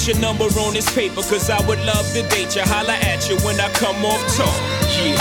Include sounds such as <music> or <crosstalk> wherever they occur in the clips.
put your number on this paper, cause I would love to date you. Holla at you when I come off talk. Yeah.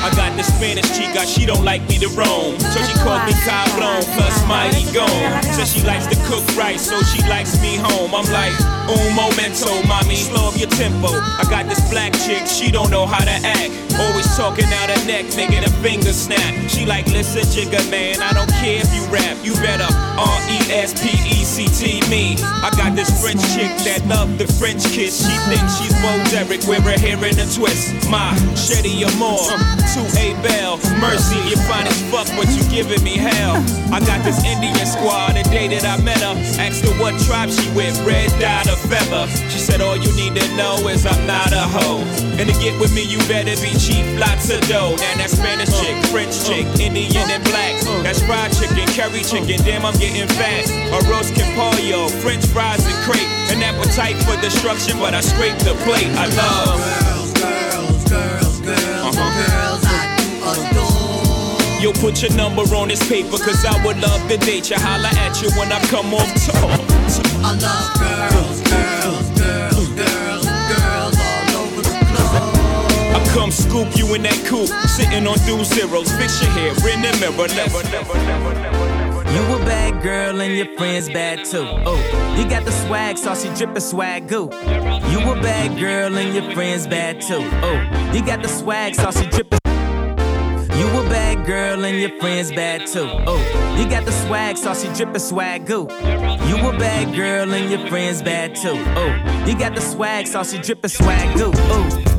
I got this Spanish chica, she don't like me to roam. So she called me Cablon, plus my ego. Says she likes to cook right, so she likes me home. I'm like, un momento, mommy, slow up your tempo. I got this black chick, she don't know how to act. Always talking out her neck, making her finger snap. She like, listen, Jigga man, I don't care if you rap. You better R E S P E C T me. I got this French chick that love the French kiss. She thinks she's Bo Derek, with her hair in a twist. My Shetty Amore, to A Bell. Mercy, you fine as fuck, but you giving me hell. I got this Indian squad, the day that I met her. Asked her what tribe she with, red dot of feather. She said, All you need to know is I'm not a hoe. And to get with me, you better be cheap, lots of dough. And that Spanish chick, French chick, Indian and black. That's fried chicken, curry chicken, damn, I'm getting fat. A roast campollo, french fries and crepe. An appetite for destruction, but I scrape the plate. I love. Girls, girls, girls, girls, uh-huh. girls I do You put your number on this paper, cause I would love to date you. Holla at you when I come off tour. I love girls, girls, girls, girls, girls all over the. I come scoop you in that coupe, sitting on two zeros. Fix your hair, in the mirror, never, never, never, never, never bad girl and your friends bad too. Oh, you got the swag so she drippin' swag goo. You a bad girl and your friends bad too. Oh, you got the swag so she drippin'. You a bad girl and your friends bad too. Oh, you got the swag so she drippin' swag goo. You a bad girl and your friends bad too. Oh, you got the swag so she drippin' swag goo. Oh.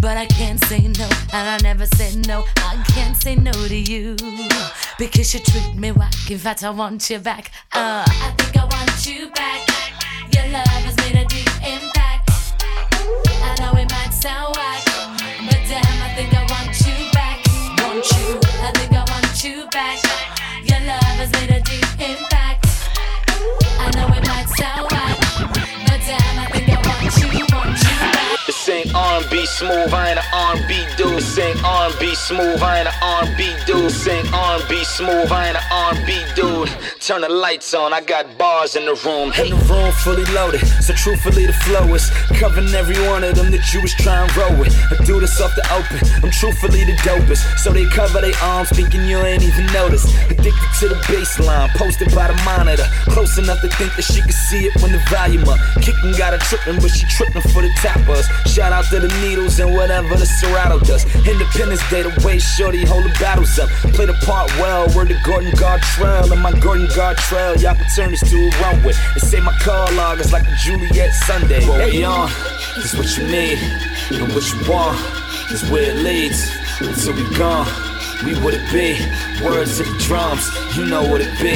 But I can't say no, and I never say no. I can't say no to you because you treat me whack. In fact, I want you back. Uh, I think I want you back. Your love has made a deep impact. I know it might sound whack, but damn, I think I want you back. Want you? I think I want you back. Your love has made a deep impact. I know it might sound whack, but damn. I R&B smooth, I ain't a R&B dude. Sing R&B smooth, I ain't a R&B dude. Sing R&B smooth, I ain't a R&B dude. Turn the lights on, I got bars in the room. Hey. In the room fully loaded, so truthfully the flow is covering every one of them that you was trying to roll with. I do this off the open, I'm truthfully the dopest. So they cover their arms, thinking you ain't even noticed. Addicted to the baseline, posted by the monitor. Close enough to think that she could see it when the volume up. Kicking got her tripping, but she tripping for the tappers. Shout out to the needles and whatever the Serato does. Independence Day, the way shorty hold the battles up. Play the part well, word to Gordon Gartrell. And my Gordon Gartrell, y'all can turn this to a runway. They say my car log is like a Juliet Sunday. What we on is what you need, and what you want is where it leads. Until we gone, we would it be. Words to the drums, you know what it be.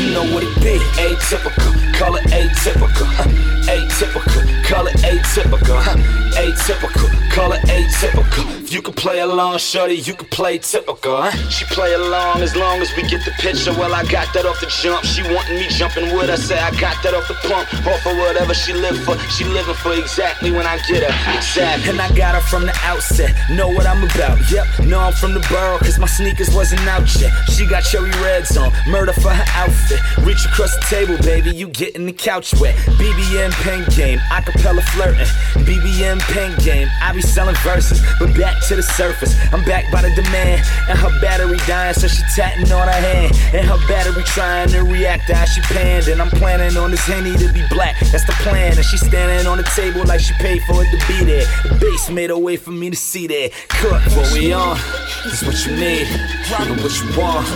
You know what it be. Atypical, call it atypical. huh. Atypical, call it atypical. huh. Atypical, call it atypical. If you could play along, shorty, you could play typical. Huh? She play along as long as we get the picture. Well, I got that off the jump. She wanting me jumping with her. Say I got that off the pump. Off for whatever she live for. She living for exactly when I get her. Exactly. And I got her from the outset. Know what I'm about. Yep, know I'm from the borough, cause my sneakers wasn't out yet. She got cherry reds on, murder for her outfit. Reach across the table, baby, you getting the couch wet. BBM pen game, acapella flirting. BBM pen game, I be selling verses, but back to the surface. I'm back by the demand, and her battery dying, so she tatting on her hand. And her battery trying to react as she panned. And I'm planning on this henny to be black, that's the plan. And she standing on the table like she paid for it to be there. The base made a way for me to see that. Cut what we on, is what you need, and what you want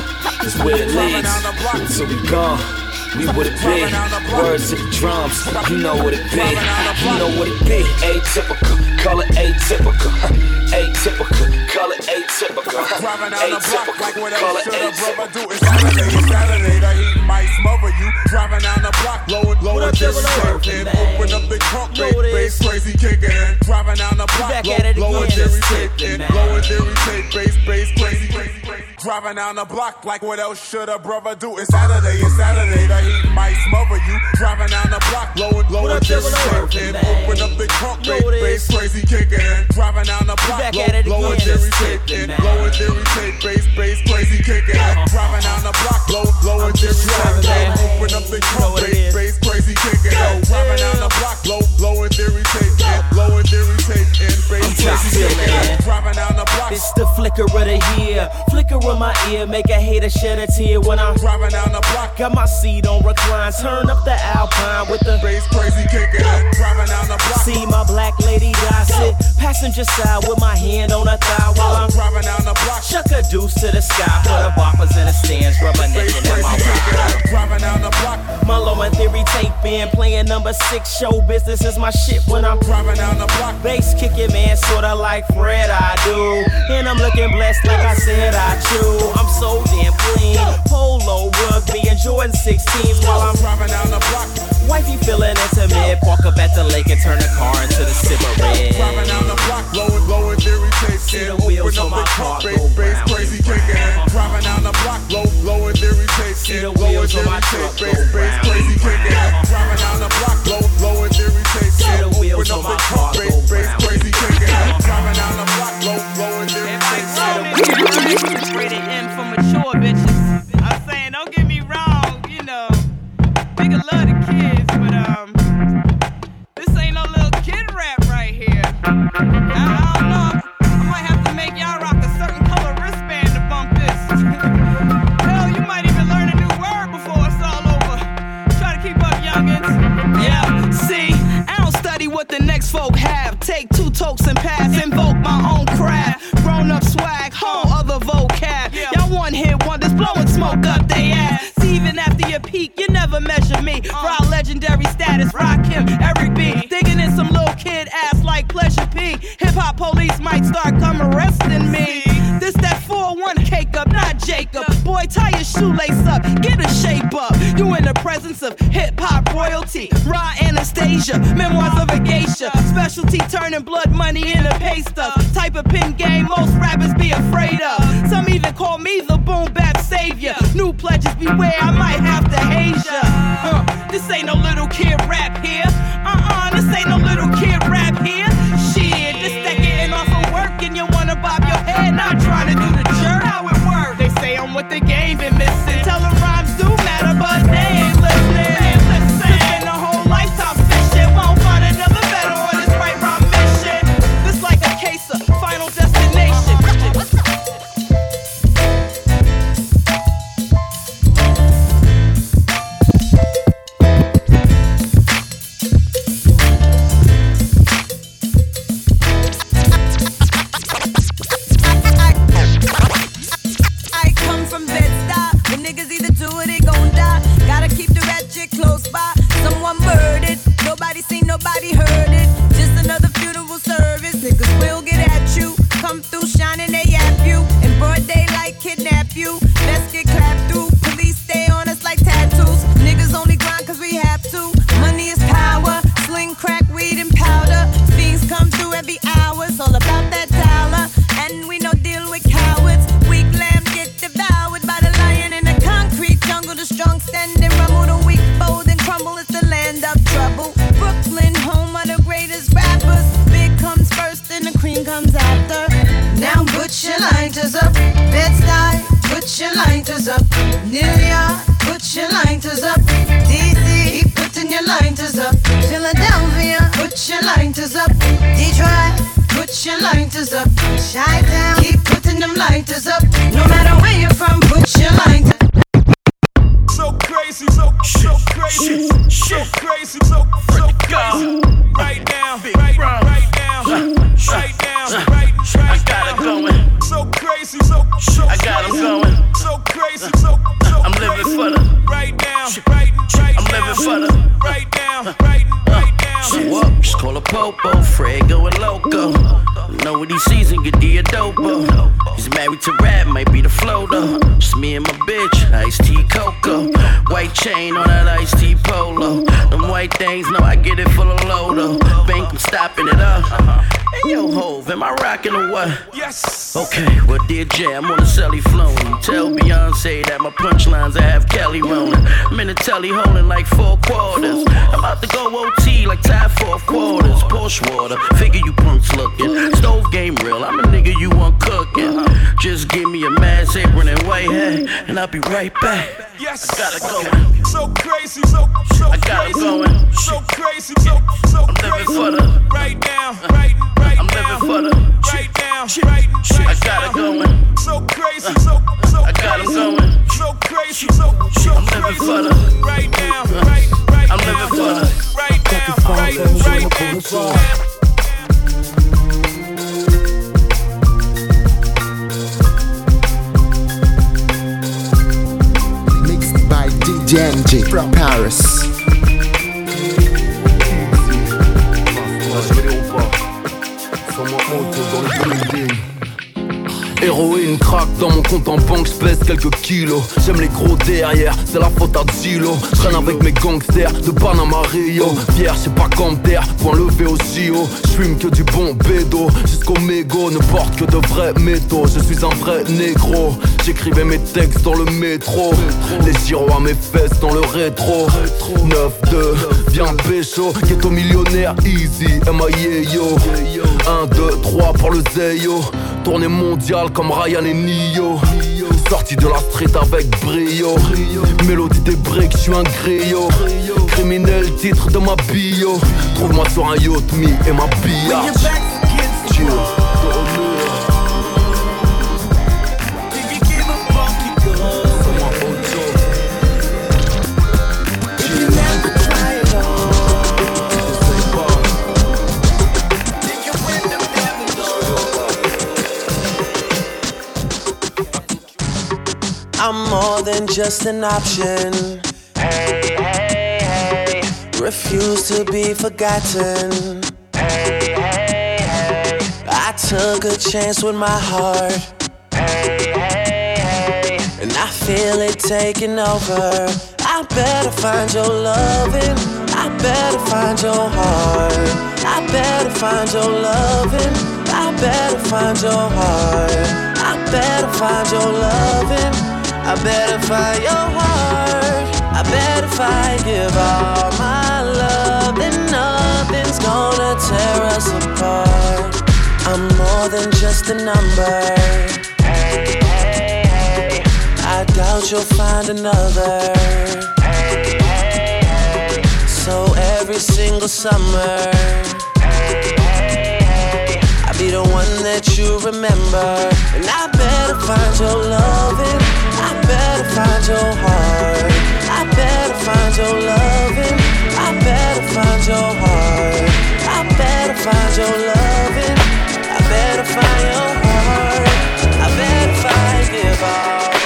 is where it leads. Until we gone. We would it be? Words to the drums, you know what it be. You know what it be. Atypical, call it atypical. huh. Atypical, call it atypical. huh. Driving down the block like what Atypical, call else it should a brother atypical. do? It's Saturday, it's Saturday, the heat might smother you. Driving down the block, blowing, blowing up, Jerry Devil? tape in. Hey. Open up the trunk, Know bass, what it bass is. crazy kicking in. Driving down the block, back blow, at it blowing again, Jerry it's tape tipping, in. man. Blowing Jerry tape, bass, bass crazy, crazy, crazy. Driving down the block like what else should a brother do? It's Saturday, it's Saturday, the heat might smother you. Driving down the block, blowing, blowing up, Jerry tape in. Open up the trunk, bass, it bass crazy kicking in. Driving down the block, back blow, at it blowing again, Jerry it's tape in. Blowing Jerry tape, bass, bass crazy kicking in. Driving down the block, blowing Jerry just tape in. Open up the trunk, bass, bass crazy kicking in. Driving down the block, blow, blowing Jerry tape in. Blowing Jerry tape in, bass crazy kicking in. Driving down the block, It's the flicker of the year. Flicker of my ear, make a hater shed a tear when I'm driving down the block, Got my seat on recline, turn up the alpine with the bass crazy kicking in. Driving down the block, See my black lady die sit passenger side with my hand on her thigh while I'm driving down the block, chuck a deuce to the sky for the boppers in the stands, reminiscing in my in. Driving down the block, My Low End Theory tape in, playing number six. Show business is my shit when I'm driving down the block, bass kicking, man, sorta like Fred I do. And I'm looking blessed like I said I I'm so damn clean. Polo, rugby, and Jordan 16s while I'm driving down the block, wifey feeling intimate. Park up at the lake and turn the car into the sipper driving down the block, blowing, blowing tape See the wheels on my car go bass, bass round. crazy kicking in. Driving down the block, blow, blowing Jerry tape See the wheels on my truck go bass, crazy and kicking. Driving down the block, blow, blowing Jerry tape See the wheels on my car go bass, crazy and kicking. Driving down the block, blow, blowing Jerry tape in. Rated M for mature bitches. I'm saying, don't get me wrong, you know. Love the kids, but um, this ain't no little kid rap right here. I, I don't know. I might have to make y'all rock a certain color wristband to bump this. <laughs> Hell, you might even learn a new word before it's all over. Try to keep up, youngins. Yeah, see, I don't study what the next folk have. Take two tokes and pass, invoke my own craft. Grown up swag, whole other vocab. Y'all one hit wonders, blowing smoke up they ass. See, even after your peak, you never measure me. Uh. Raw legendary status, rock him every beat. Digging in some little kid ass like Pleasure P. Hip hop police might start come arresting me. This that 4-1 cake up, not Jacob. Boy, tie your shoelace up, get a shape up. You in the presence of hip hop royalty. Raw Anastasia, memoirs of a geisha. Specialty turning blood money into pay stuff. Type of pin game most rappers be afraid of. Some even call me the boom bap savior. New pledges beware, I might have to haze ya. Huh, this ain't no little kid rap here. Uh-uh, this ain't no little kid what he sees and get the adobo. He's married to rap, might be the flow though. Just me and my bitch, Ice-T Coco. White chain on that iced tea polo. Them white things, know I get it full of though. Bank, I'm stopping it up. Hey yo, Hove, am I rocking or what? Yes. Okay, well, dear Jay, I'm on the celly flowing. Tell Beyonce that my punchlines I have Kelly rolling. I'm in the telly holding like four quarters. I'm about to go OT like tie fourth quarters. Porsche water, figure you punks looking. Stove game real, I'm a nigga you want cooking. Just give me a mask, apron, and white hat, and I'll be right back. Yes. I got it going. So crazy, so so I got it crazy, going. so crazy, so so I'm living crazy. for the- right now, right, right I'm now, living for the. right now, right, right I got it going. So crazy, so so I got 'em crazy, going. so crazy, so so I'm living for the- right now, right, right I'm now, living for the- right now, right, right now. NG from Paris. Héroïne craque dans mon compte en banque, j'pèse quelques kilos. J'aime les gros derrière, c'est la faute à Zilo. J'traîne avec mes gangsters de Panama Rio. Fier, j'sais pas terre, point levé au JO. J'fume que du bon bédo, jusqu'au mégot, ne porte que de vrais métaux. Je suis un vrai négro, j'écrivais mes textes dans le métro. Les gyros à mes fesses dans le rétro. 9-2, viens pécho, ghetto millionnaire, easy, M.I.A.Yo. 1, 2, 3 pour le Zeyo. Tournée mondiale comme Ryan et Nio. Sorti de la street avec brio. Mélodie des briques, je suis un griot. Criminel, titre de ma bio. Trouve-moi sur un yacht, me et ma biatch. I'm more than just an option. Hey, hey, hey. Refuse to be forgotten. Hey, hey, hey. I took a chance with my heart. Hey, hey, hey. And I feel it taking over. I better find your loving. I better find your heart. I better find your loving. I better find your heart. I better find your loving. I better find your heart. I better find, give all my love, then nothing's gonna tear us apart. I'm more than just a number. Hey, hey, hey. I doubt you'll find another. Hey, hey, hey. So every single summer, be the one that you remember. And I better find your loving. I better find your heart. I better find your loving. I better find your heart. I better find your loving. I better find your heart. I better find give all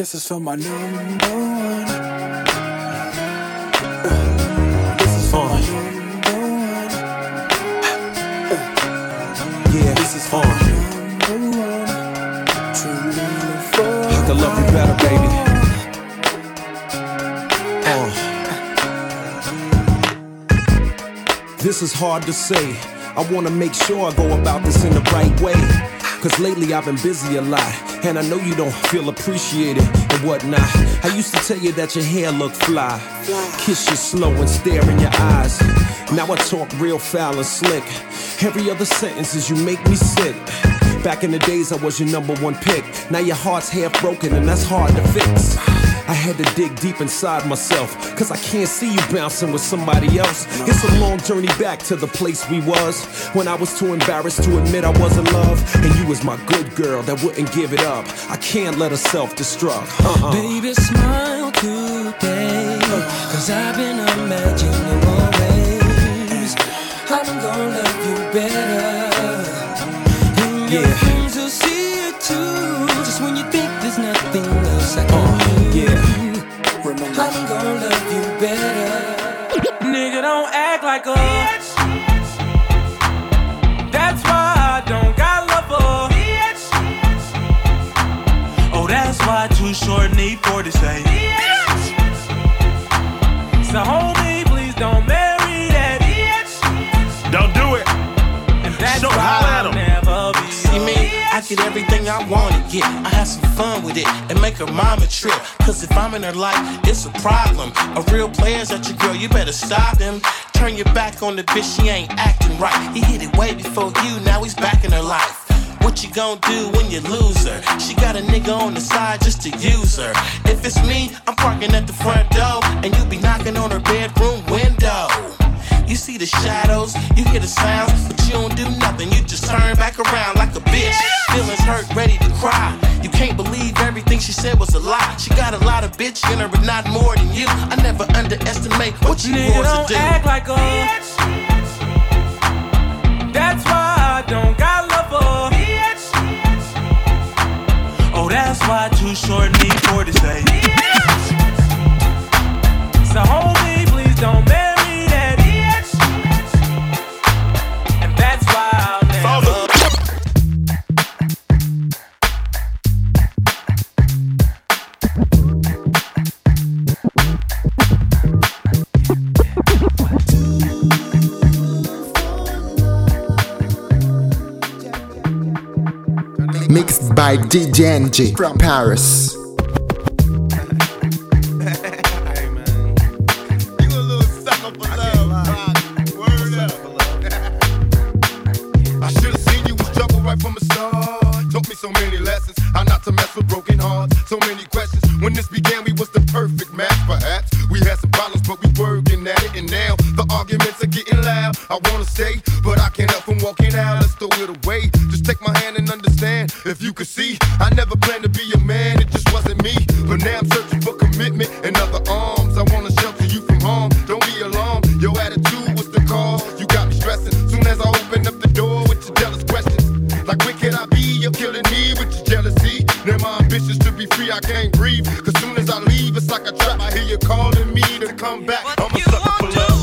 This is for my number one. This is for my number one. Yeah, this is for number one. I can love you better, baby. Uh. This is hard to say. I wanna make sure I go about this in the right way. Cause lately I've been busy a lot. And I know you don't feel appreciated and whatnot. I used to tell you that your hair looked fly. Kiss you slow and stare in your eyes. Now I talk real foul and slick. Every other sentence is you make me sick. Back in the days, I was your number one pick. Now your heart's half broken, and that's hard to fix. I had to dig deep inside myself, cause I can't see you bouncing with somebody else. It's a long journey back to the place we was when I was too embarrassed to admit I was in love. And you was my good girl that wouldn't give it up. I can't let her self destruct. Uh-uh. Baby, smile today. Cause I've been imagining more ways. I'm gonna love you better. Yeah. Fun with it and make her mama trip. Cause if I'm in her life, it's a problem. A real player's at your girl, you better stop him. Turn your back on the bitch, she ain't acting right. He hit it way before you, now he's back in her life. What you gon' do when you lose her? She got a nigga on the side just to use her. If it's me, I'm parking at the front door, and you be knocking on her bedroom window. You see the shadows, you hear the sounds, but you don't do nothing. You just turn back around like a bitch. Feelings hurt, ready to cry. You can't believe everything she said was a lie. She got a lot of bitch in her, but not more than you. I never underestimate what you Nigga, want don't to do. act like a. That's why I don't got love for. Oh, that's why Too Short need for to say. So, homie, please Mixed by DJ NG from Paris. I can't breathe. Cause soon as I leave, it's like a trap. I hear you calling me to come back. I'm a sucker for love.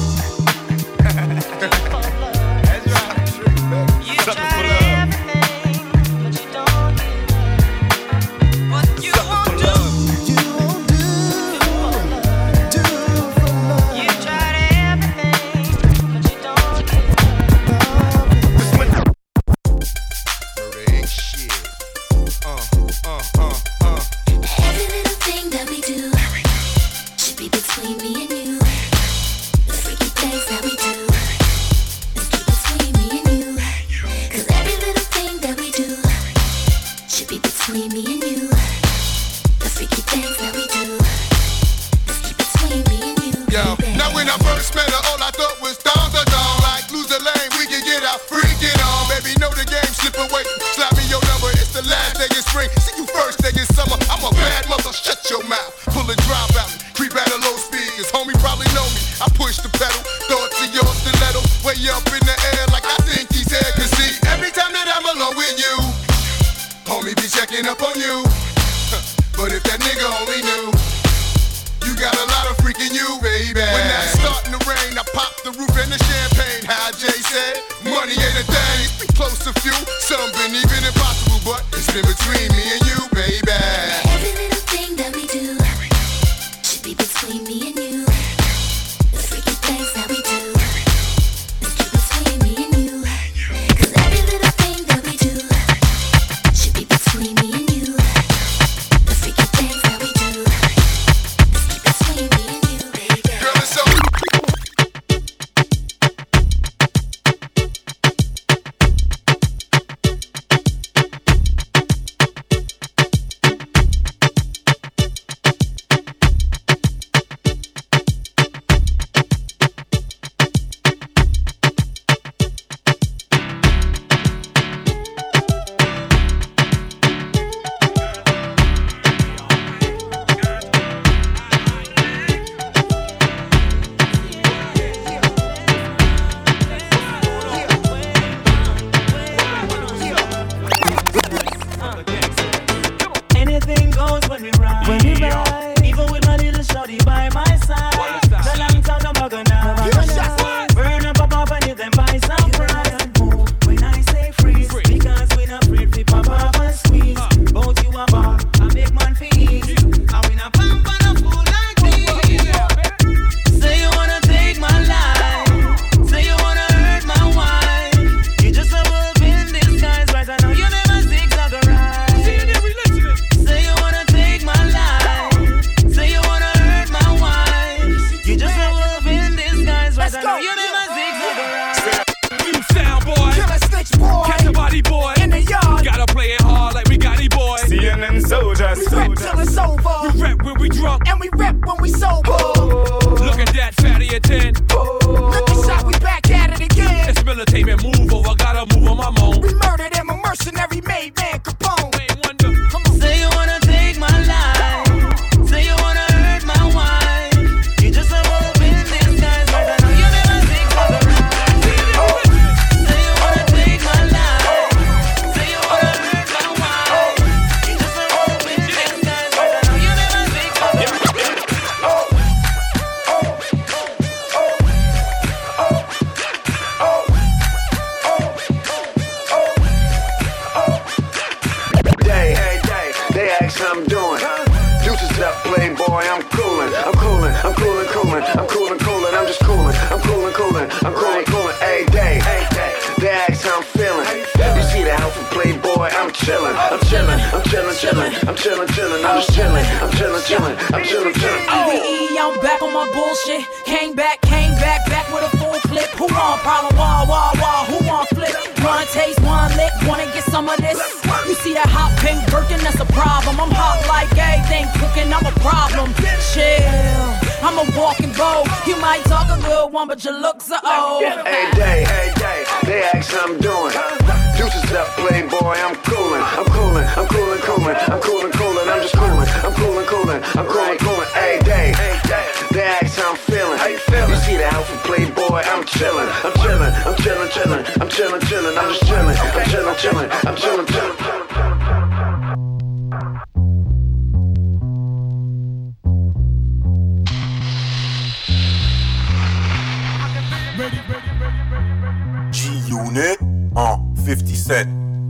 en 57.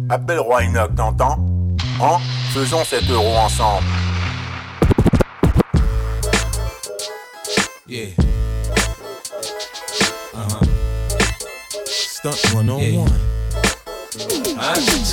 Appelle Roy Enoch, t'entends? En faisons cet euro ensemble. Yeah. Uh-huh. Stunt one on one. I can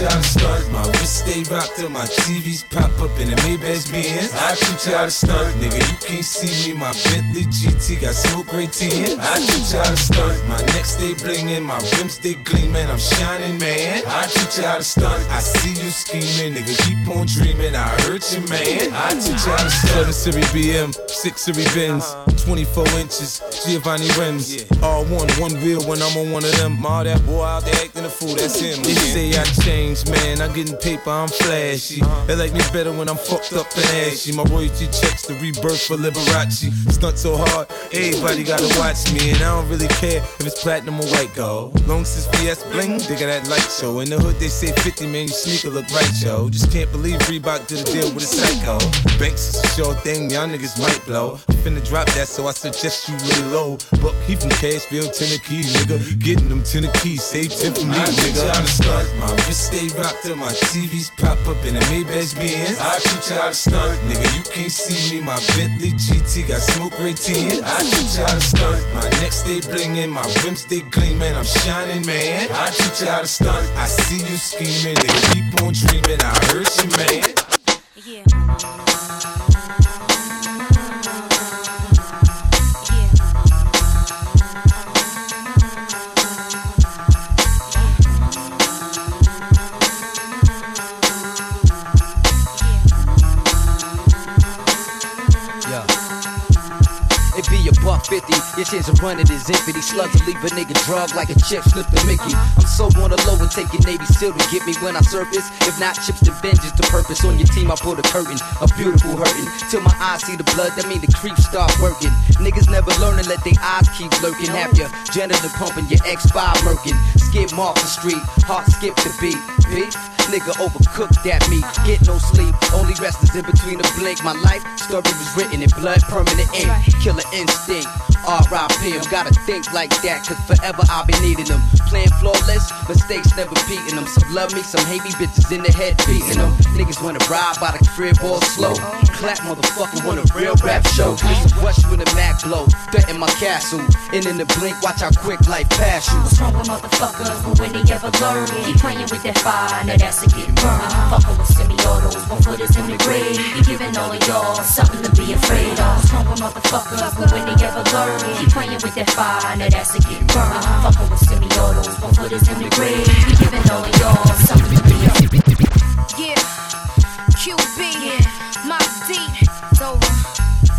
stay rocked up, my TVs pop up in the Maybach I shoot y'all the stunt, nigga. You can't see me. My Bentley GT got smoke great tin. I shoot y'all the stunt. My neck stay blingin', my rims stay gleamin'. I'm shining, man. I shoot y'all the stunt. I see you schemin', nigga. Keep on dreamin'. I hurt you, man. I shoot y'all the stunt. Seven series BM, six series Benz, 24 inches, Giovanni rims. All one, one wheel when I'm on one of them. All that boy out there actin' a fool, that's him. They say I changed, man. I'm getting paper. I'm I'm flashy. They like me better when I'm fucked up and ashy. My royalty checks the rebirth for Liberace. Stunt so hard, everybody gotta watch me. And I don't really care if it's platinum or white gold. Long since VS bling, they got that light show. In the hood, they say 50, man, your sneaker look right, yo. Just can't believe Reebok did a deal with a psycho. Banks is a sure thing, y'all niggas might blow. I'm finna drop that, so I suggest you really low. But he from Cashville, Tennessee, nigga. Getting them Tennessee, save 10 for me, nigga. I'm a stunt, my wrist stay rocked till my TV's pop up in a Maybach Benz. I shoot you how to stunt. Nigga, you can't see me, my Bentley GT got smoke ray. I shoot you how to stunt. My neck stay blingin', my rims stay gleamin', I'm shining, man. I shoot you how to stunt. I see you scheming, nigga, keep on dreaming, I heard you, man. Yeah. Fifty. Your chance of running is infinity. Slugs will leave a nigga drug like a chip slip the Mickey. I'm so on the low and taking Navy SEAL to get me when I surface. If not chips to vengeance, the purpose on your team. I pull the curtain, a beautiful hurting. Till my eyes see the blood, that mean the creeps start working. Niggas never learning, let their eyes keep lurking. Have your janitor pumping, your X5 murking. Skip off the street, heart skip the beat. Beef, nigga overcooked that meat. Get no sleep, only rest is in between the blink. My life story was written in blood, permanent ink. Killer instinct. R.I.P. I'm gotta think like that, cause forever I'll be needing them. Playing flawless, mistakes never beating them. Some love me, some hate me, bitches in the head beating them. Niggas wanna ride by the crib all slow. Clap, motherfucker, want a real rap show. Please rush when the Mac blow. Threaten my castle. And in the blink, watch how quick life pass you. What's wrong with motherfuckers? But when they ever learn, keep playing with that fire, now that's a getting burned. Fucking with semi-autos, one foot is in the grave. You giving all of y'all something to be afraid of. With motherfuckers? But when they ever learn, keep playing with that fire, now that's a getting burned. Fucking with semi-autos, one foot is in the grave. You giving all of y'all something to be afraid of. Yeah, QB, Mobb Deep, it's over.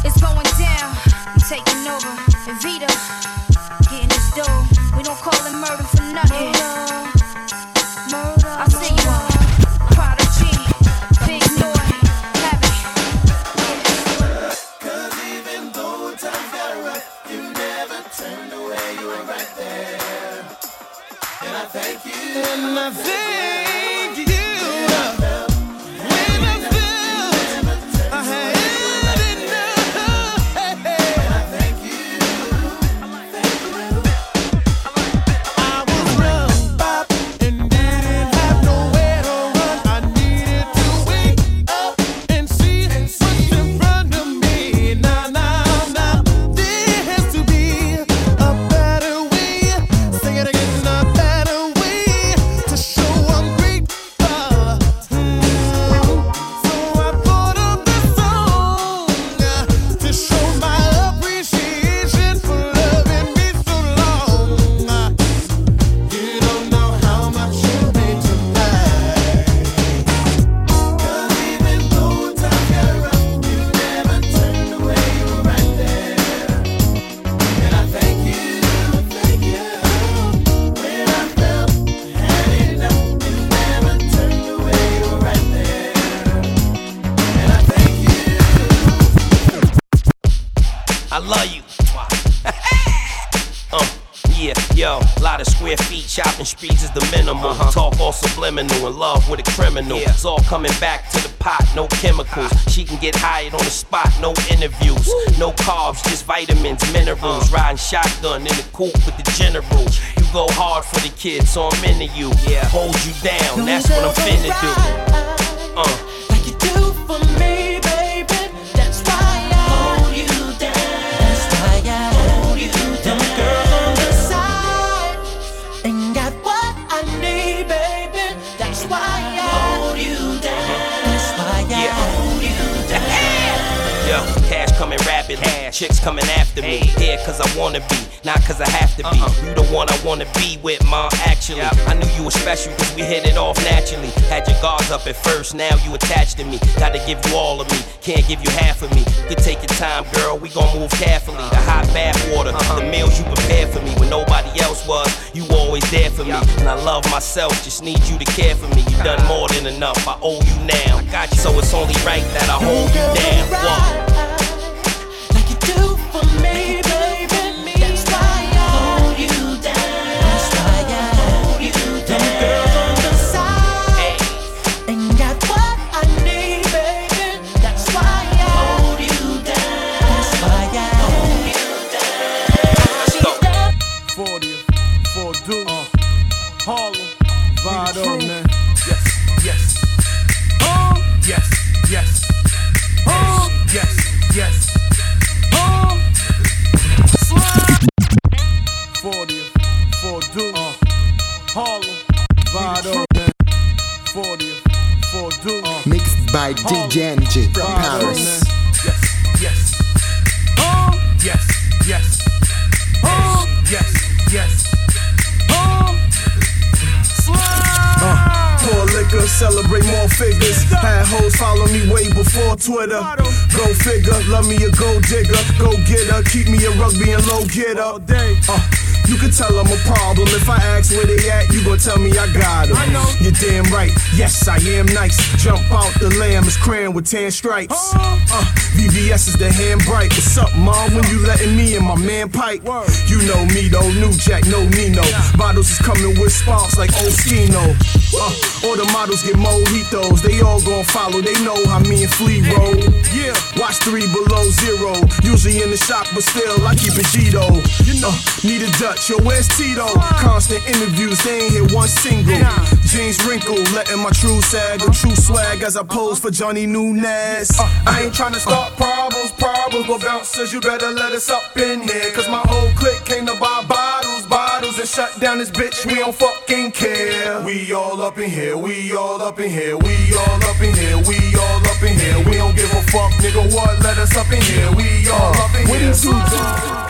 It's going down, I'm taking over. Coming back to the pot, no chemicals. She can get hired on the spot, no interviews. No carbs, just vitamins, minerals. Uh-huh. Riding shotgun in the coupe with the general. You go hard for the kids, on many you. Yeah, hold you down, that's what I'm finna do. Uh. Like you do for me, coming rapidly, chicks coming after me. Here cause I wanna be, not cause I have to be. Uh-uh. You the one I wanna be with, ma. Actually, I knew you were special cause we hit it off naturally. Had your guards up at first, now you attached to me. Gotta give you all of me, can't give you half of me. Could take your time, girl, we gon' move carefully. The hot bath water, uh-huh. the meals you prepared for me when nobody else was. You always there for me, and I love myself, just need you to care for me. You done uh-huh. more than enough, I owe you now. I got you, so it's only right that I hold you down. What? Yes, yes. Oh, slide. 40th, for Deuce. Uh, Harlem, Vado. 40th, for Deuce. Mixed by DJ NG from Paris. Yes, yes. Oh, yes, yes. Oh, yes, yes. Liquor, celebrate more figures. Had hoes follow me way before Twitter. Go figure, love me a gold digger. Go get her, keep me a rugby and low getter. Uh, you can tell I'm a problem. If I ask where they at, you gon' tell me I got them. You're damn right. Yes, I am nice. Jump out the lamb is crayon with tan stripes. Uh, VVS is the hand bright. What's up, mom? When you letting me and my man pipe? You know me though, new jack, no Nino. Bottles is coming with sparks like Oskino. Uh, all the models get mojitos. They all gon' follow. They know how me and Flea roll. Yeah, watch three below zero. Usually in the shop, but still I keep it G though. You know, need a Dutch. Yo, where's Tito? Constant interviews, they ain't hit one single. Jeans wrinkle, letting my true sag or true swag as I pose for Johnny Nunez. Uh, I ain't tryna start problems, problems, but bouncers, you better let us up in here. Cause my whole clique came to buy bottles, bottles, and shut down this bitch. We don't fucking care. We all up in here, we all up in here, we all up in here, we all up in here. We don't give a fuck, nigga, what? Let us up in here, we all up in here. What these two do?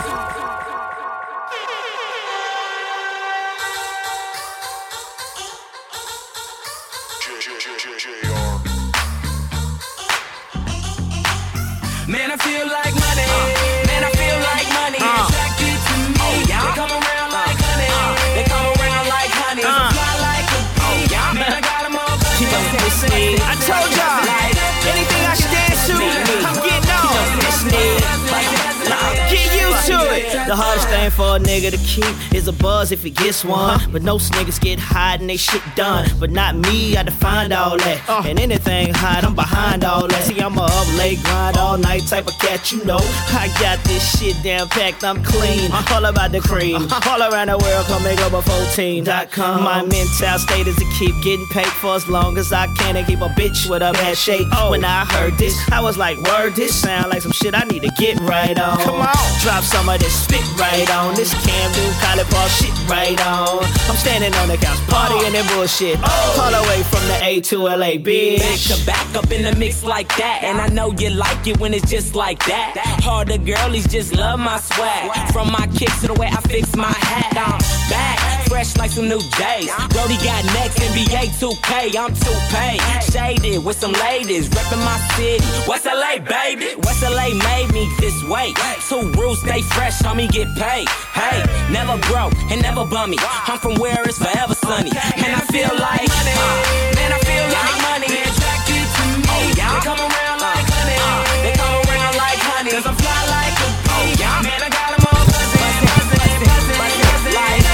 The hardest thing for a nigga to keep is a buzz if he gets one. But no niggas get hot and they shit done. But not me, I defined all that. Uh. And anything hot, I'm behind all that. See, I'm a up late grind all night type of cat, you know. I got this shit down packed, I'm clean. Uh-huh. All about the cream. Uh-huh. All around the world, come make up a 14.com. My uh-huh. mental state is to keep getting paid for as long as I can and keep a bitch with a bad shape. Oh, When I heard this, I was like, word, this sound like some shit I need to get right on. Come on. Drop some of this spit right on. This Camden College Ball shit right on. I'm standing on the couch, partying and bullshit. Oh. All the way from the A to LA, bitch. Back to back up in the mix like that. And I know you like it when it's just like that. Harder girlies just love my swag. From my kicks to the way I fix my hat. I'm back, fresh like some new days. Brody got next, NBA 2K, I'm 2Pay. Shaded with some ladies, reppin' my city. West LA, baby. West LA made me this way. Two rules, stay fresh, homie, get paid. Hey, never broke and never bummy. I'm from where it's forever sunny. And I feel like, uh, man, I feel like money. Attracted to me. They come around like honey. They come around like honey. Cause I'm fly like a bee. Man, I got 'em all buzzing, buzzing, buzzing, buzzing, buzzing, like.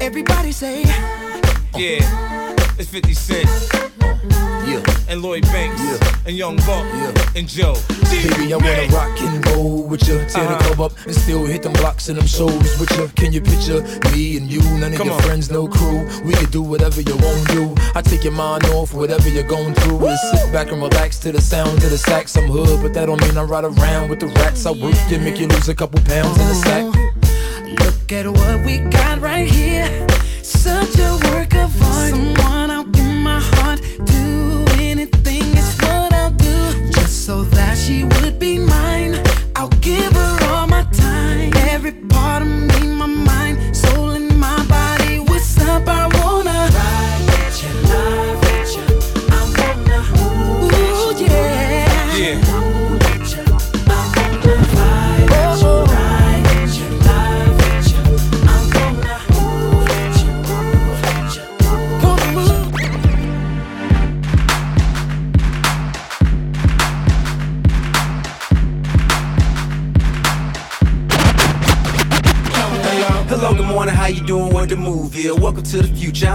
Everybody say, Yeah, it's 50 Cent. Yeah. And Lloyd Banks. And Young Buck. And Joe. Baby, I wanna rock and roll with you. Tear the uh-huh. club up and still hit them blocks and them shows with you. Can you picture me and you? None of Come your on. friends, no crew. We can do whatever you want to do. I take your mind off whatever you're going through. and sit back and relax to the sound of the sax. I'm hood, but that don't mean I ride around with the rats. I work you, make you lose a couple pounds in the sack. Look at what we got right here. Such a work of art. Someone I'll so that she would be mine.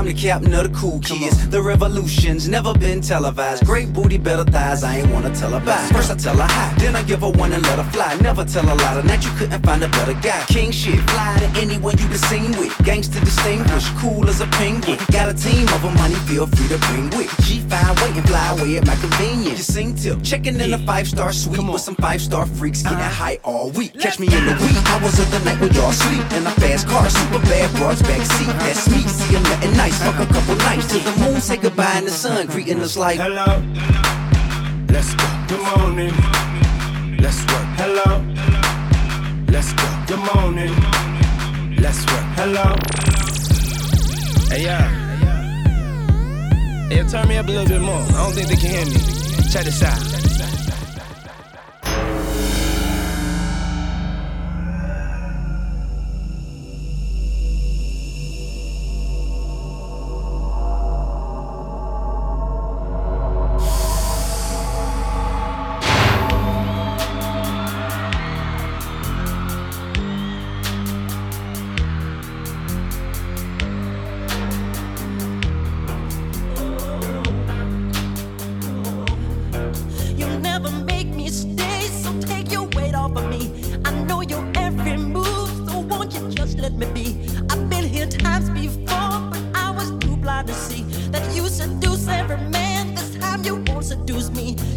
I'm the captain of the cool kids. The revolution's never been televised. Great booty, better thighs. I ain't wanna tell her bye. First I tell her hi, then I give her one and let her fly. Never tell a lie. Tonight you couldn't find a better guy. King shit, fly to anyone you been seen with. Gangster distinguished, cool as a penguin. Got a team of money feel free to bring with. G5 wait and fly away at my convenience. You sing tip, checking in a five star suite with some five star freaks getting high all week. Catch me in the week, hours of the night when y'all sleep in a fast car, super bad broads back seat. That's me, see 'em nothing nice, fuck a couple nights to the moon, say goodbye in the sun, greeting us like hello. Let's go. Good morning. Let's work. Hello. Let's go. Good morning. Let's work. Hello. Hey, yeah. Hey, turn me up a little bit more. I don't think they can hear me. Check this out. Seduce me.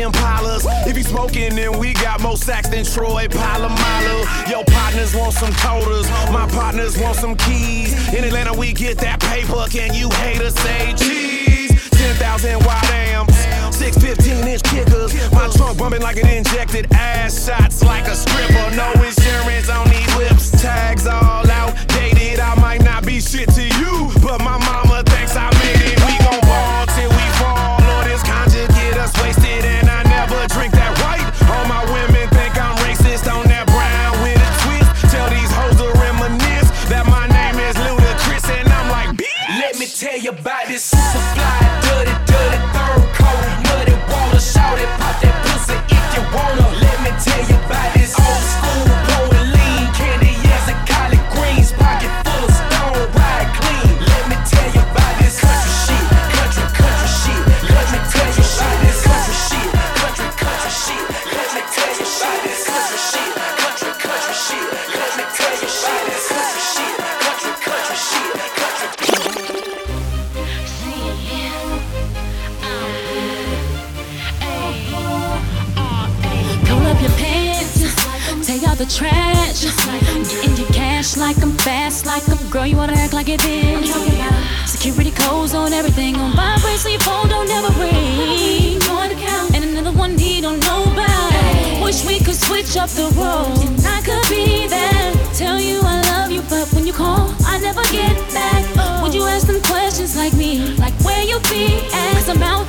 Impalas. If you smoking, then we got more sacks than Troy Polamalu. Your partners want some coders, my partners want some keys. In Atlanta, we get that paper. Can you haters say cheese? 10,000 wide amps, six 15 inch kickers. My trunk bumping like an injected ass shots like a stripper. No insurance on these whips, tags all outdated. I might not be shit to you, switch up the roles. And I could be there, tell you I love you, but when you call, I never get back. Would you ask them questions like me, like where you be at? Cause I'm out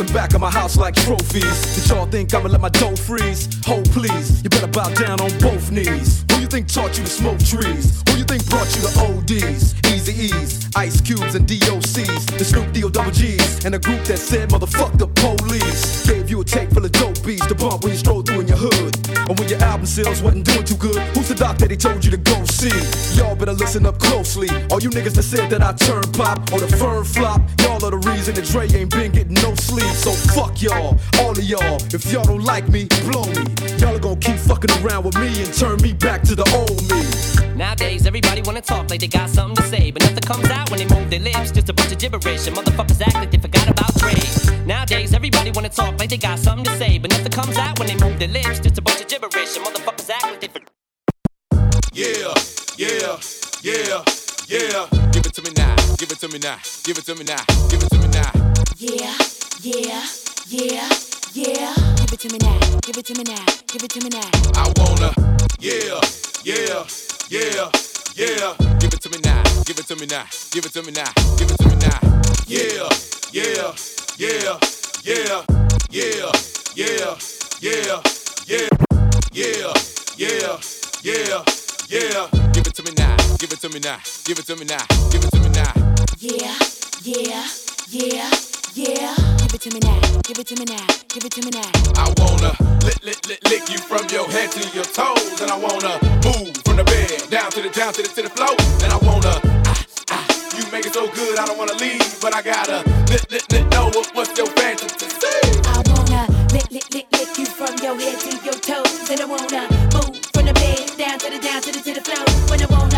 in the back of my house like trophies. Did y'all think I'ma let my dough freeze? Hold please, you better bow down on both knees. Who you think taught you to smoke trees? Who you think brought you to ODs? Easy E's, Ice Cubes, and DOCs. The Snoop D O double G's, and a group that said, motherfuck the police. Gave you a tape full of dope beats to bump when you stroll through in your hood. And when your album sales wasn't doing too good, who's the doc that they told you to go see? Y'all better listen up closely. All you niggas that said that I turn pop or the firm flop, y'all are the reason that Dre ain't been getting. So fuck y'all, all of y'all. If y'all don't like me, blow me. Y'all are gonna keep fucking around with me and turn me back to the old me. Nowadays, everybody wanna talk like they got something to say, but nothing comes out when they move their lips. Just a bunch of gibberish, and motherfuckers act like they forgot about Dre. Nowadays, everybody wanna talk like they got something to say, but nothing comes out when they move their lips. Just a bunch of gibberish, and motherfuckers act like they forgot. Yeah, yeah, yeah, yeah. Give it to me now, give it to me now, give it to me now, give it to me now. Yeah, yeah, yeah, yeah. Give it to me now. Give it to me now. Give it to me now. I wanna, yeah, yeah, yeah, yeah. Give it to me now, give it to me now, give it to me now, give it to me now. Yeah, yeah, yeah, yeah, yeah, yeah, yeah, yeah, yeah, yeah, yeah, yeah. Give it to me now, give it to me now, give it to me now, give it to me now. Yeah, yeah, yeah, yeah. Give it to me now. Give it to me now. Give it to me now. I wanna lick, lick, lick, lick you from your head to your toes, and I wanna move from the bed down to the down to the to the floor, and I wanna. ah, ah, You make it so good, I don't wanna leave, but I gotta lick, lick, lick, know what, what's your fantasy. I wanna lick, lick, lick, lick you from your head to your toes, and I wanna move from the bed down to the down to the to the floor. When I wanna,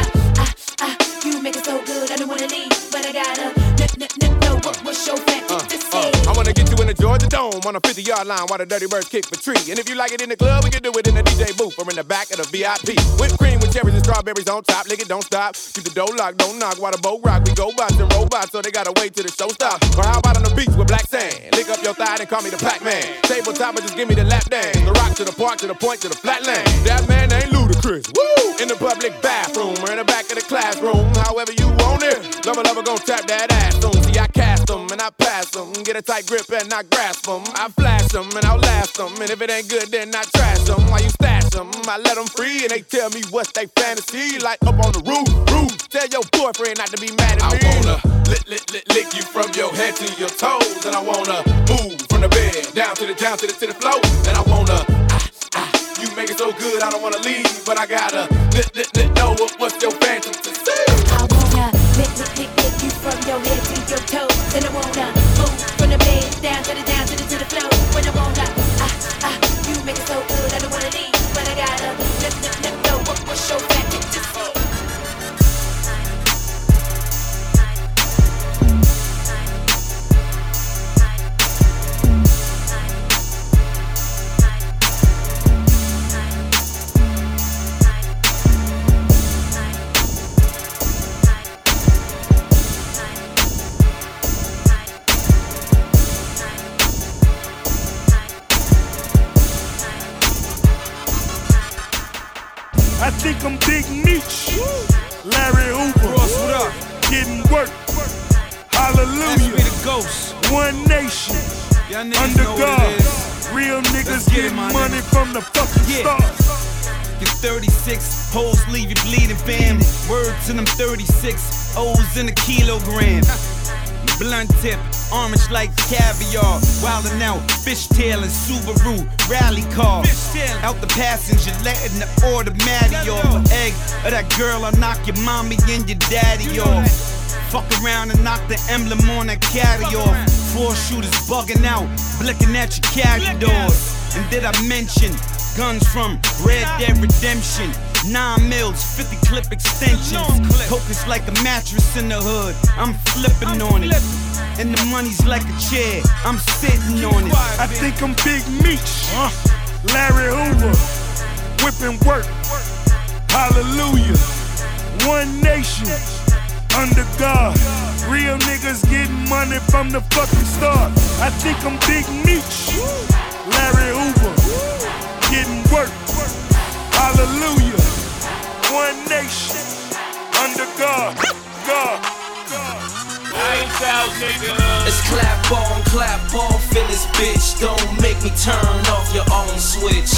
you the Dome on a 50 yard line while the Dirty Birds kick the tree. And if you like it in the club, we can do it in the DJ booth or in the back of the VIP. Whipped cream with cherries and strawberries on top. Lick it, don't stop. Keep the door locked, don't knock while the boat rock. We go bots and robots, so they gotta wait till the show stops. Or how about on the beach with black sand? Lick up your thigh and call me the Pac Man. Tabletop, and just give me the lap dance. The rock to the park, to the point, to the flatland. That man ain't ludicrous. Woo! In the public bathroom or in the back of the classroom, however you want it. Lover, lover, gon' tap that ass soon. See, I cast them and I pass them. Get a tight grip and I grasp them. I flash them and I'll last them. And if it ain't good, then I trash them. While you stash them, I let them free and they tell me what's they fantasy. Like up on the roof, roof. Tell your boyfriend not to be mad at me. I wanna lick, lick, lick, lick you from your head to your toes. And I wanna move from the bed down to the down to the to the floor. And I wanna ah, ah, you make it so good, I don't wanna leave, but I gotta lick, lick, lick, know what, what's your fantasy. I wanna lick, lick, lick, lick you from your head to your toes, and I wanna move from the bed down to the down to the show. Think I'm Big Meech. Larry Hoover. Ross, what up? Getting work. Hallelujah. That's the ghost. One nation. Under God. Real niggas get getting my money nigga. from the fucking Yeah. stars. Get 36 hoes leave you bleeding, fam. Word to them 36 O's in a kilogram. Blunt tip, orange like caviar. Wildin' out, fishtail and Subaru rally car. Out the passenger, letting the automatic off. Egg of that girl, I'll knock your mommy and your daddy off. Fuck around and knock the emblem on that carry off. Four shooters bugging out, blicking at your carry doors. And did I mention guns from Red Dead Redemption? Nine mils, 50 clip extensions. Coke is like a mattress in the hood. I'm flipping on it. And the money's like a chair. I'm sitting on it. I think I'm Big Meech. Larry Hoover. Whipping work. Hallelujah. One nation. Under God. Real niggas getting money from the fucking start. I think I'm Big Meech. Larry Hoover. Getting work. Hallelujah. One nation. Under God. God. It's clap on, clap off in this bitch. Don't make me turn off your own switch.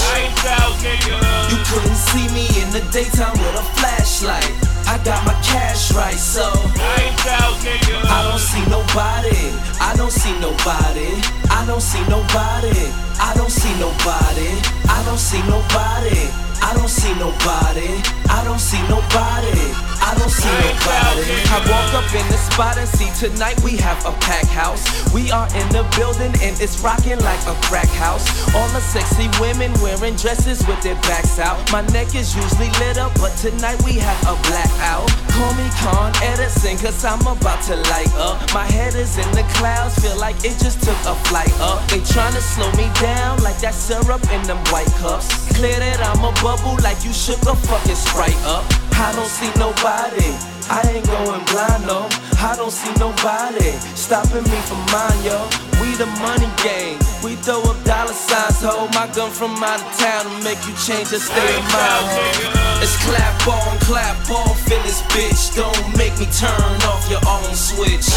You couldn't see me in the daytime with a flashlight. I got my cash right, so I don't see nobody. I don't see nobody. I don't see nobody. I don't see nobody. I don't see nobody. I don't see nobody. I don't see nobody. I don't see nobody. I walk up in the spot and see tonight we have a pack house. We are in the building and it's rocking like a crack house. All the sexy women wearing dresses with their backs out. My neck is usually lit up, but tonight we have a blackout. Call me Con Edison, cause I'm about to light up. My head is in the clouds, feel like it just took a flight up. They tryna slow me down like that syrup in them white cups. Clear that I'm a bubble like you shook a fucking sprite up. I don't see nobody. I ain't going blind, no. I don't see nobody stopping me from mine, yo. We the money game. We throw up dollar signs, hold my gun from out of town to make you change your state of mind. ho. It's clap on, clap off in this bitch. Don't make me turn off your own switch.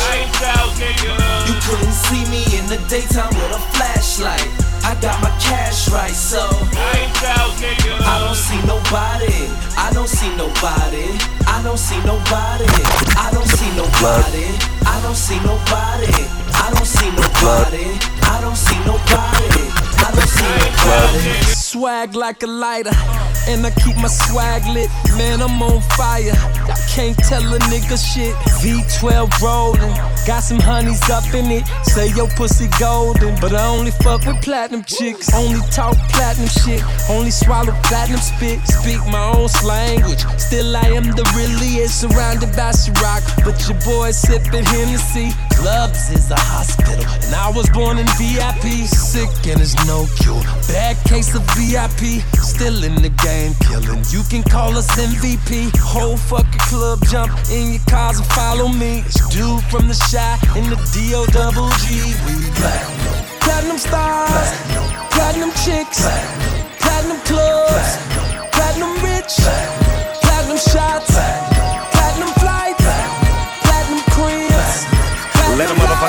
You couldn't see me in the daytime see nobody. I don't see nobody. I don't see nobody. I don't see nobody. I don't see nobody. I don't see nobody. Swag like a lighter, and I keep my swag lit. Man, I'm on fire. I can't tell a nigga shit. V12 rolling, got some honeys up in it. Say your pussy golden, but I only fuck with platinum chicks. Only talk platinum shit, only swallow platinum spit. Speak my own language. Still, I am the realest, surrounded by Ciroc. But your boy sipping Hennessy. Clubs is a hospital, and I was born in VIP. Sick and there's no cure. Case of VIP, still in the game, killing. You can call us MVP. Whole fucking club jump in your cars and follow me. It's dude from the Chi in the D O double G. We platinum, platinum stars, platinum chicks, platinum clubs, platinum rich, platinum shots,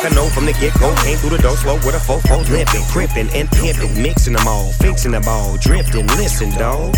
Motherfucker know from the get go. Came through the door slow with a fofo limping, crimping and pimping, mixing them all, fixing them all, drifting. Listen, dawg.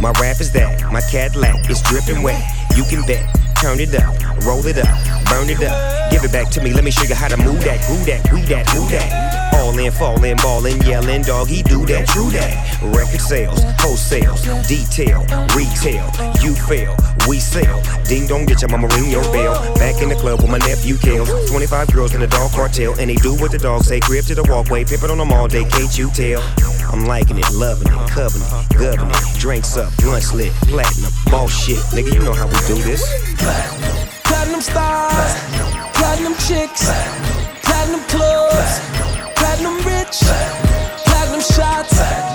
My rap is that, my Cadillac is dripping wet. You can bet. Turn it up, roll it up, burn it up. Give it back to me, let me show you how to move that, who that, we that, who that. All in, falling, ballin', yelling, dog, he do that, true that. Record sales, wholesales, detail, retail, you fail, we sell. Ding dong, get your mama ring your bell. Back in the club with my nephew Kales. 25 girls in the dog cartel, and they do what the dogs say. Crib to the walkway, pimpin' on them all day, can't you tell? I'm liking it, loving it, covering it, governor it. Drinks up, lunch lit, platinum, ball shit. Nigga, you know how we do this. Platinum stars, platinum chicks, platinum clubs, platinum rich, platinum shots,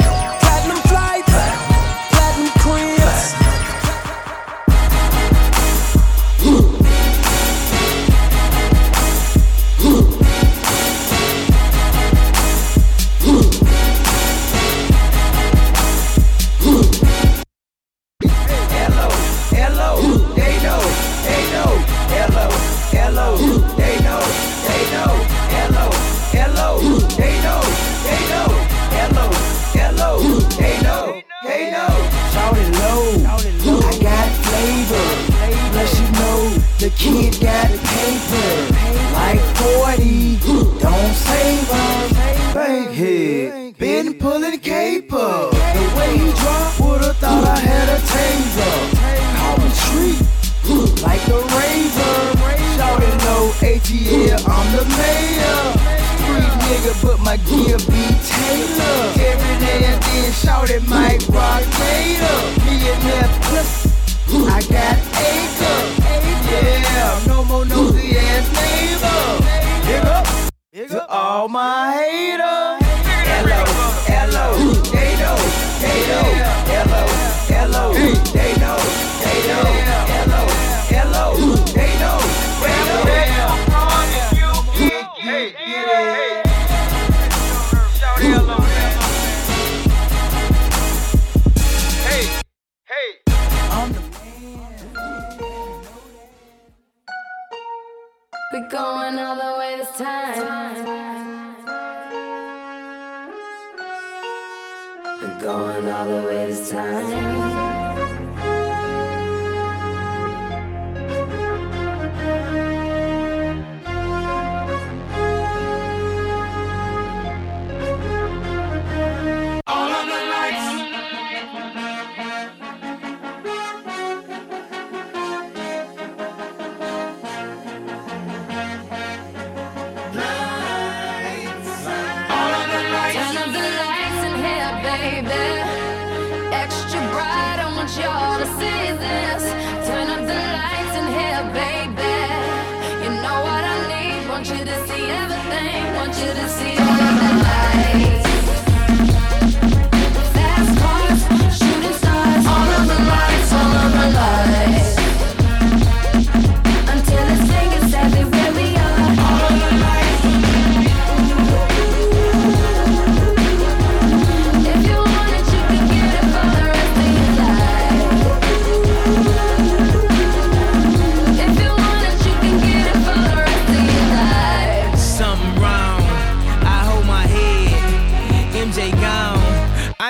I'ma give Taylor. every day, and then, shout it Mike.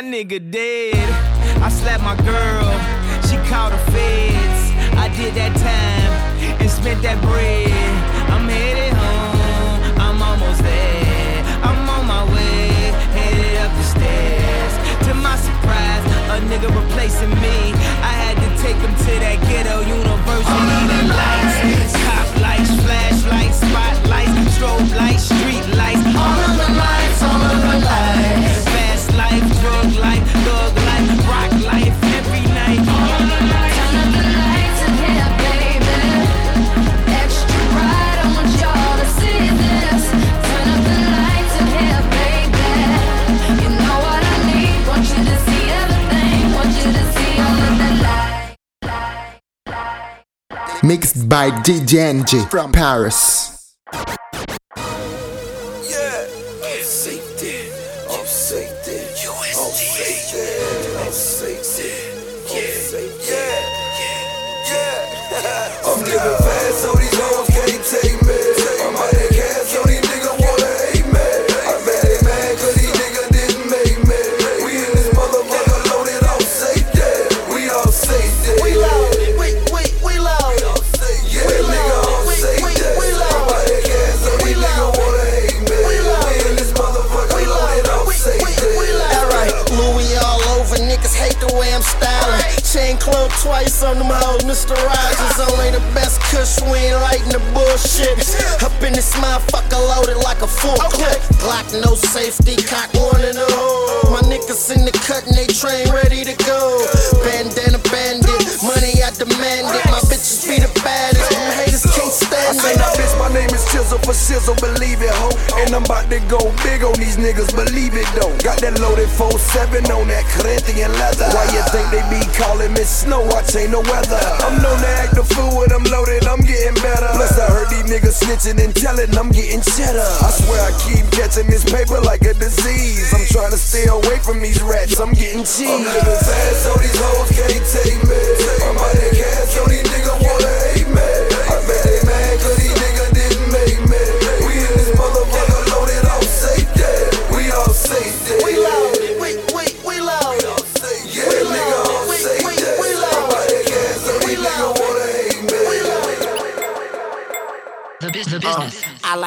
I nigga dead. I slapped my girl. She called the feds. I did that time and spent that bread. I'm headed home. I'm almost there. I'm on my way. Headed up the stairs. To my surprise, a nigga replacing me. I had to take him to that ghetto university. The lights, cop lights, flashlights, spotlights, strobe lights, street Mixed by DJ NG from Paris. Club twice on them hoes, Mr. Rogers only the best kush, we ain't lighting the bullshit. Up in this motherfucker loaded like a full clip. Glock no safety, cock one in the hole. My niggas in the cut and they train ready to go. Bandana bandit, money I demand it. My bitches be the baddest, my haters can't stand it. I say now, bitch, my name is Chisel for Sizzle, believe it, ho. And I'm about to go big on these niggas, believe it, though. Got that loaded 4-7 on that Corinthian leather. Why you think they be calling me snow? I change the weather. I'm known to act the fool when I'm loaded, I'm getting better. Plus, I heard these niggas snitching and telling, I'm getting cheddar. I swear I keep catching this paper like a disease. I'm trying to stay away from these rats, I'm getting cheese. I'm living fast, so these hoes can't take me. I'm out that cash, so these niggas wanna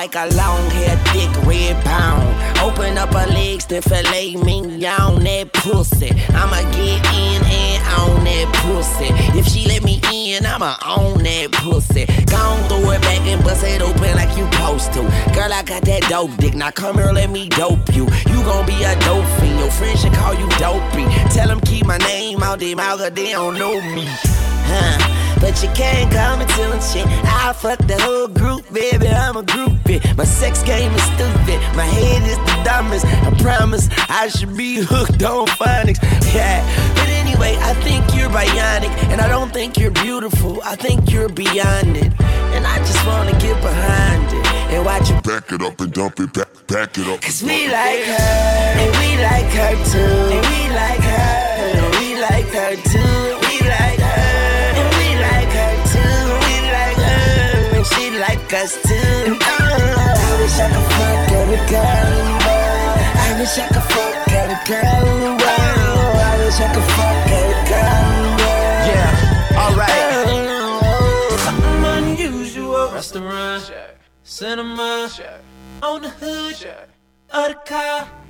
like a long hair, thick red pound. Open up her legs, then fillet me on that pussy. I'ma get in and on that pussy. If she let me in, I'ma own that pussy. Gon' throw it back and bust it open like you supposed to. Girl, I got that dope dick. Now come here, let me dope you. You gon' be a dope fiend. Your friends should call you dopey. Tell them keep my name out their mouth, they don't know me. Huh? But you can't come and tell shit. I fuck the whole group, baby. I'm a groupie. My sex game is stupid. My head is the dumbest. I promise I should be hooked on phonics. Yeah. But anyway, I think you're bionic. And I don't think you're beautiful. I think you're beyond it. And I just wanna get behind it. And watch you Back it up and dump it, back, back it up. Cause we like her, and we like her too. And we like her, and we like her too. like us too. I wish I could fuck every girl in the world. I wish I could fuck every girl in the world. I wish I could fuck every girl in the world. Yeah, alright. Something oh. unusual. Restaurant. Cinema. On the hood. Check. Of the car.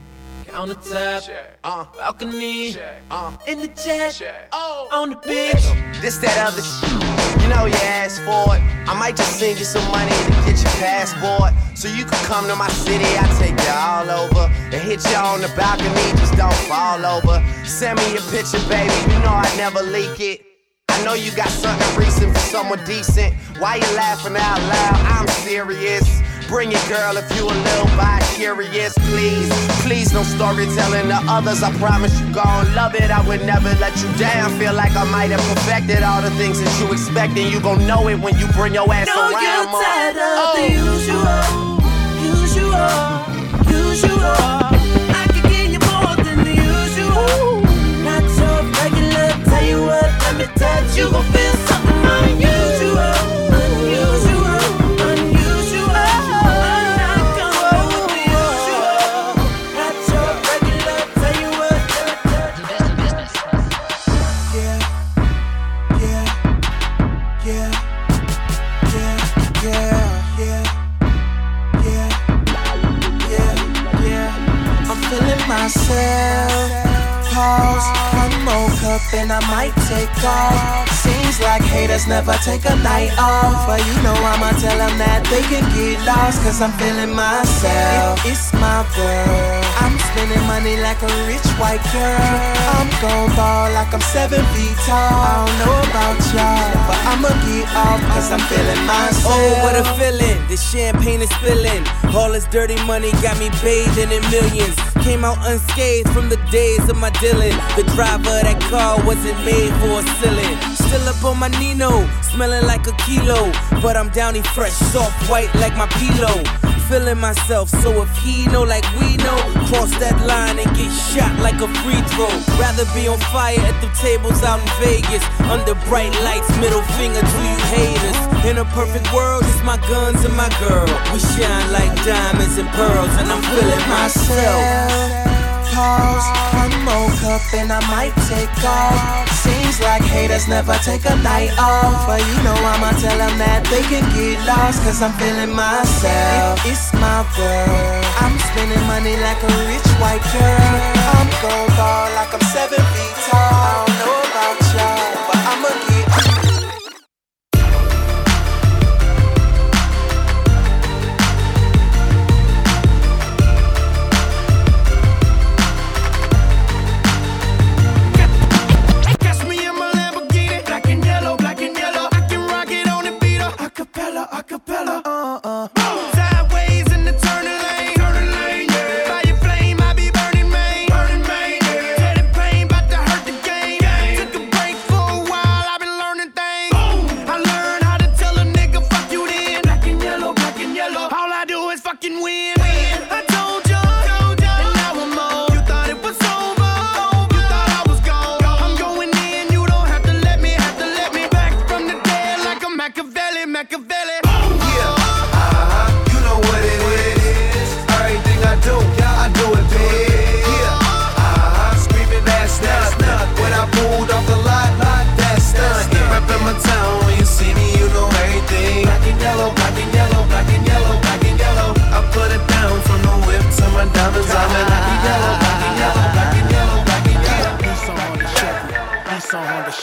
Countertop, uh, balcony, uh, in the jet, oh, on the beach. This, that, other shit. You know you asked for it. I might just send you some money to get your passport. So you can come to my city, I take you all over. And hit you on the balcony, just don't fall over. Send me your picture, baby, you know I never leak it. I know you got something recent for someone decent. Why you laughing out loud? I'm serious. Bring it, girl, if you a little bi curious, please. Please, no storytelling to others. I promise you gon' love it. I would never let you down. Feel like I might have perfected all the things that you expect, and you gon' know it when you bring your ass Know around. you're tired of Oh. the usual, usual, usual. I could give you more than the usual. Not your regular. Tell you what, let me touch you. Gon' feel something unusual, never take a night off. But you know I'ma tell them that they can get lost. Cause I'm feeling myself. It's my world. I'm spending money like a rich white girl. I'm gon' ball like I'm seven feet tall. I don't know about y'all, but I'ma get off cause I'm feeling myself. Oh, what a feeling. The champagne is spilling. All this dirty money got me bathing in millions. Came out unscathed from the days of my Dylan. The driver of that car wasn't made for a ceiling. Still up on my Nino, smelling like a kilo. But I'm downy fresh, soft white like my pillow. Feeling myself, so if he know like we know, cross that line and get shot like a free throw. Rather be on fire at the tables out in Vegas. Under bright lights, middle finger to you haters. In a perfect world, it's my guns and my girl. We shine like diamonds and pearls, and I'm feeling myself. Pause, one more cup and I might take off. Seems like haters never take a night off. But you know I'ma tell them that they can get lost. Cause I'm feeling myself. It's my world. I'm spending money like a rich white girl. I'm gon' ball like I'm seven feet tall.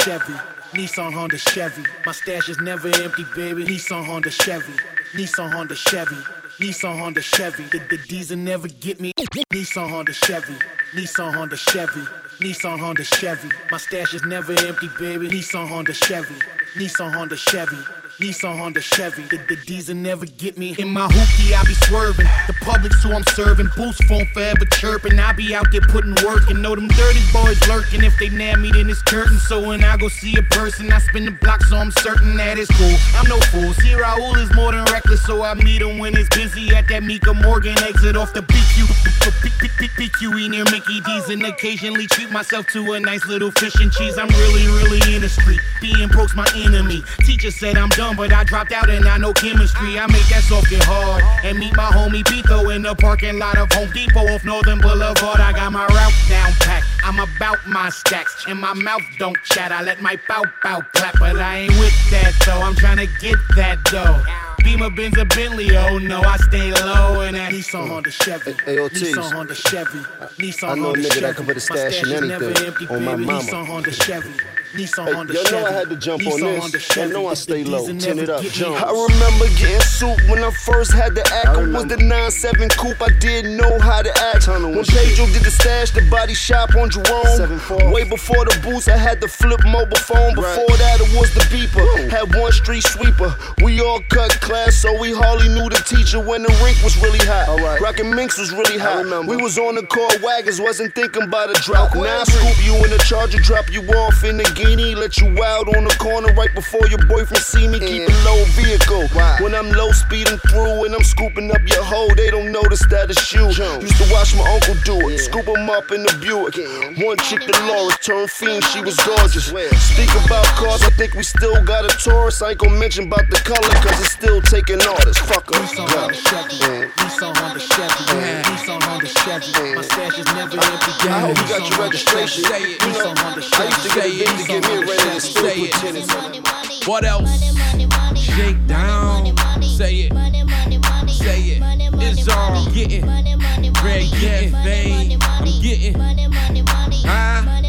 Chevy, Nissan Honda Chevy. My stash is never empty, baby. Nissan Honda Chevy, Nissan Honda Chevy, Nissan Honda Chevy. The, the diesel never get me. Nissan Honda Chevy, Nissan Honda Chevy, Nissan Honda Chevy. My stash is never empty, baby. Nissan Honda Chevy, Nissan Honda Chevy. Nissan Honda Chevy, the, the diesel never get me. In my hoopty, I be swerving. The public's who I'm serving. Boost phone forever chirping. I be out there putting work and know them dirty boys lurking. If they nab me, then it's curtain. So when I go see a person, I spin the block, so I'm certain that it's cool. I'm no fool. See, Raul is more than reckless, so I meet him when it's busy at that Meeker Morgan exit off the BQ. PQE near Mickey D's and occasionally treat myself to a nice little fish and cheese. I'm really, really in the street. Being broke's my enemy. Teacher said I'm dumb, but I dropped out and I know chemistry. I make that soft get hard and meet my homie Beto in the parking lot of Home Depot off Northern Boulevard. I got my route down packed. I'm about my stacks and my mouth don't chat. I let my bow bow clap, but I ain't with that though. I'm trying to get that though. Beamer, Benz, or Bentley. Oh no, I stay low in that Nissan Honda Chevy. Hey, yo, Tease. Nissan Honda Chevy. Nissan I know a nigga that Chevy. can put a stash in anything on my mama. Nissan Honda Chevy. Nissan Hey, y'all know I had to jump on Nissan this. Honda Y'all know I If stay low. diesel Tin it up, get Jones. I remember getting soup when I first had the act. It was the 9-7 coupe, I didn't know how to act. When Pedro did the stash, the body shop on Jerome. Way before the boots, I had the flip mobile phone. Before that, it was the beeper. Had one street sweeper. We all cut class, so we hardly knew the teacher when the rink was really hot. Rockin' minks was really hot. We was on the car wagons, wasn't thinking about a drop. Now I scoop you in the charger, drop you off in the guinea, let you out on the corner right before your boyfriend see me. Keep a low vehicle. When I'm low speeding through and I'm scooping up your hoe, they don't notice that it's you. Used to watch my uncle do it, scoop him up in the Buick. One chick, the Laura, turned fiend, she was gorgeous. Speak about cars, I think we still got a Taurus. I ain't gonna mention about the color, cause it's still taking orders. Fuck her. Nissan the Chevy. Nissan Honda Chevy. Nissan Honda Chevy. My stash is never empty. I hope you got your registration. You know, I used to get a bitch to give me and still tennis it. What else? Shake down. Say it. Say it. It's all getting. Red getting. Fame. I'm getting. Huh?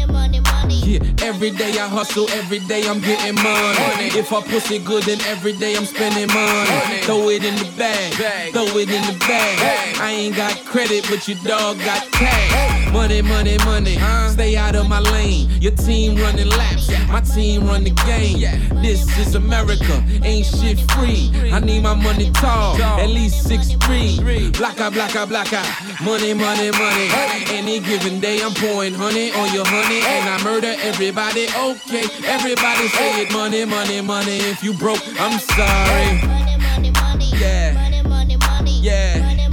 Yeah, every day I hustle, every day I'm getting money. If I pussy good, then every day I'm spending money. Throw it in the bag, throw it in the bag. I ain't got credit, but your dog got cash. Money, money, money. Stay out of my lane. Your team running laps, my team run the game. This is America, ain't shit free. I need my money tall, at least six three. Blacka, blacka, blacka. Money, money, money. Any given day, I'm pouring honey on your honey, and I murder everybody. Okay, everybody say it. Money, money, money. If you broke, I'm sorry. Money, money. Money, yeah. money, money. Yeah.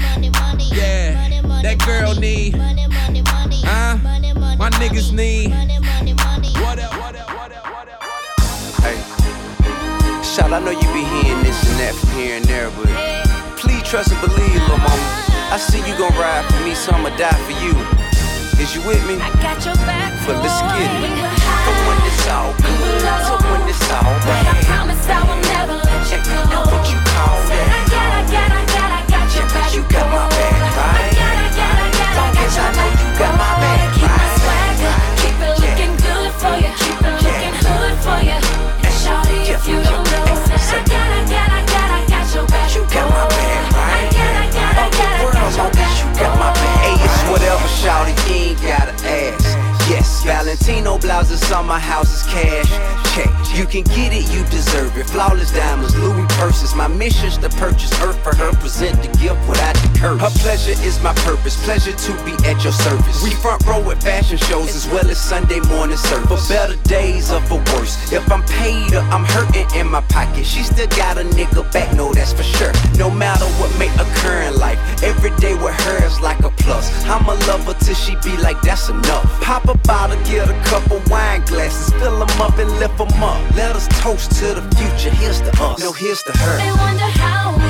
Yeah. That girl need. Money, money, money. Huh? My niggas need. What up? What up? Hey, shout, I know you be hearing this and that from here and there, but please trust and believe, little mama. I see you gon' ride for me, so I'ma die for you. Is you with me? I got your back. But let's get it. For when it's all good, to when it's all But I promise I will never let you go. Now what you call I got, I got, I got, I got your back. You got my back, right? I got, I got, I got, I got your back. Valentino blouses on my house is cash. Check, you can get it, you deserve it. Flawless diamonds, Louis purses. My mission's to purchase earth for her, present the gift without the curse. Her pleasure is my purpose, pleasure to be at your service. We front row at fashion shows as well as Sunday morning service. For better days or for worse. If I'm paid or I'm hurting in my pocket, she still got a nigga back, no, that's for sure. No matter what may occur in life, every day with her is like a plus. I'm a lover till she be like, that's enough. Pop a bottle, get a couple wine glasses, fill them up and lift them up. Let us toast to the future. Here's to us, no, here's to her. They wonder how we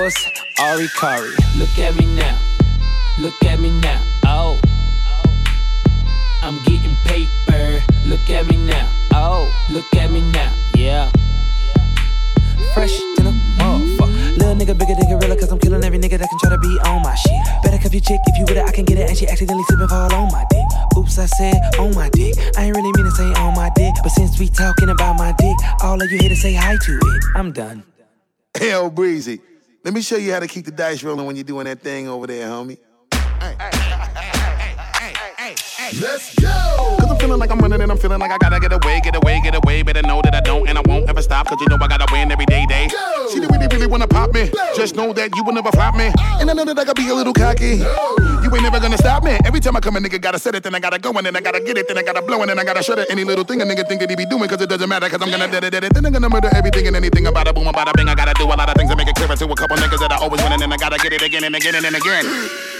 suicide Ari Kari. Look at me now, look at me now, oh. I'm getting paper. Look at me now. Oh, look at me now. Yeah. Fresh than a motherfucker. Little nigga, bigger than gorilla, cause I'm killing every nigga that can try to be on my shit. Better Have your chick, if you with it, I can get it, and she accidentally slipping fall on my dick. Oops, I said on my dick. I ain't really mean to say on my dick, but since we talking about my dick, all of you here to say hi to it. I'm done. Hell, Breezy. Let me show you how to keep the dice rolling when you're doing that thing over there, homie. Let's go! Cause I'm feeling like I'm running and I'm feeling like I gotta get away, get away, get away. Better know that I don't and I won't ever stop. Cause you know I gotta win every day, day. Go! She really, really wanna pop me. Go! Just know that you will never flop me. And I know that I gotta be a little cocky. You ain't never gonna stop me. Every time I come, a nigga gotta set it, then I gotta go, and then I gotta get it, then I gotta blow, and then I gotta shut it. Any little thing a nigga think that he be doing, cause it doesn't matter, cause I'm gonna dead it. Then I'm gonna murder everything and anything about a boom, about a bing. I gotta do a lot of things to make it clear to a couple niggas that I always win, and then I gotta get it again and again and, and again.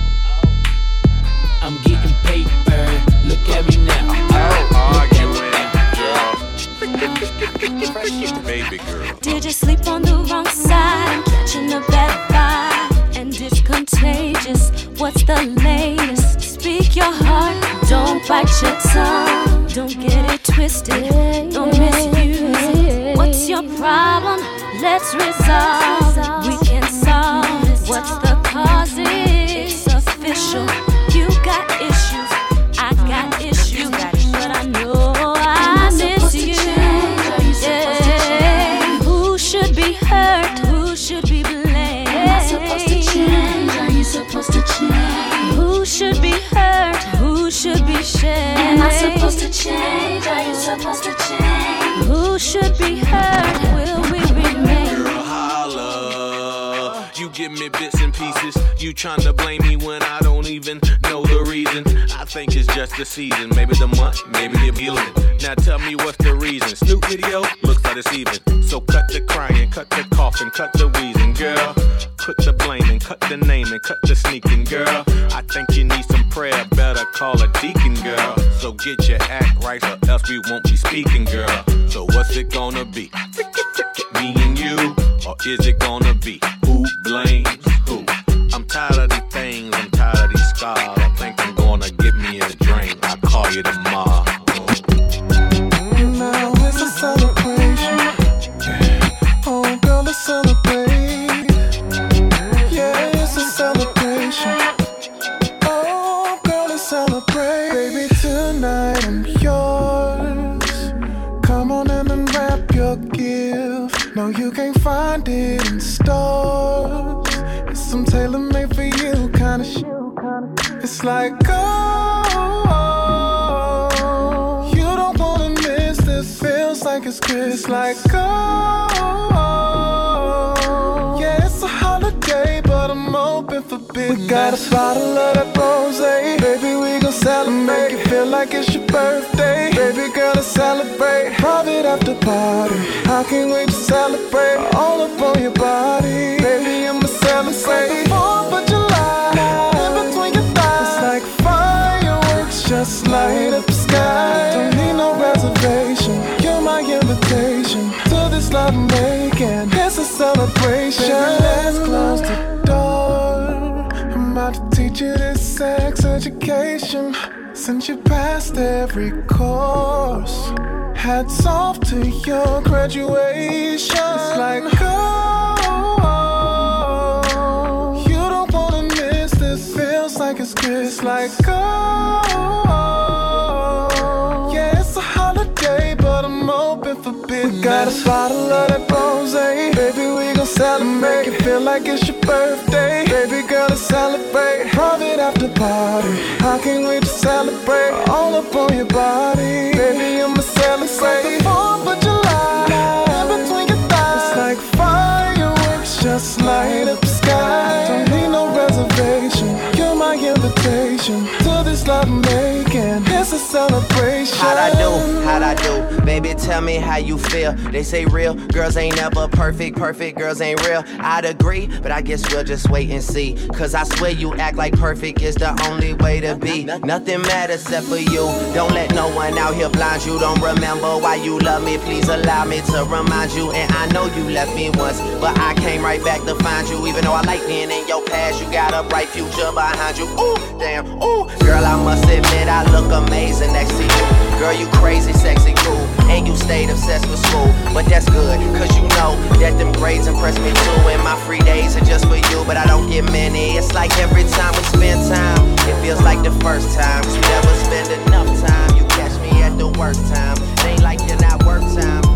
Did you sleep on the wrong side? I'm Catching a bad vibe, and it's contagious. What's the latest? Speak your heart, don't bite your tongue. Don't get it twisted, don't misuse it. What's your problem? Let's resolve. We can solve. What's the You to blame me when I don't even know the reason. I think it's just the season. Maybe the month, maybe the feeling. Now tell me what's the reason. Snoop video looks like it's even. So cut the crying, cut the coughing, cut the wheezing, girl. Put the blaming, cut the naming, cut the sneaking, girl. I think you need some prayer. Better call a deacon, girl. So get your act right, or else we won't be speaking, girl. So what's it gonna be? Me and you, or is it gonna be who? I'm tired of got a bottle of that rose, baby. We gon' celebrate. Make it feel like it's your birthday, baby girl. Let's celebrate. Private after party. I can't wait to celebrate. All up on your body, baby. I'ma celebrate. Fourth of July, in between your thighs. It's like fireworks, just light up the sky. Don't need no reservation. You're my invitation to this love making. It's a celebration. Baby, let's close the you this sex education. Since you passed every course, hats off to your graduation. It's like, oh, you don't wanna miss this. Feels like it's good. It's like, oh, got a bottle of that rose, eh? baby. We gon' celebrate. Make it feel like it's your birthday, baby girl. Let's celebrate. Private after party. I can't wait to celebrate. All up on your body, baby. I'ma celebrate. It's like the Fourth of July, in between your thighs. It's like fireworks, just light up the sky. Don't need no reservation. You're my invitation to this love making. It's a celebration. How'd I do? How'd I do? Baby, tell me how you feel. They say real girls ain't never perfect, perfect girls ain't real. I'd agree, but I guess we'll just wait and see. Cause I swear you act like perfect is the only way to be. Nothing matters except for you. Don't let no one out here blind you. Don't remember why you love me. Please allow me to remind you. And I know you left me once, but I came right back to find you. Even though I like being in your past, you got a bright future behind you. Ooh, damn, ooh. Girl, I must admit I look amazing next to you. Girl, you crazy, sexy, cool. And you stayed obsessed with school. But that's good, cause you know that them grades impress me too. And my free days are just for you, but I don't get many. It's like every time we spend time, it feels like the first time. Cause we never spend enough time. You catch me at the worst time. It ain't like you're not worth time.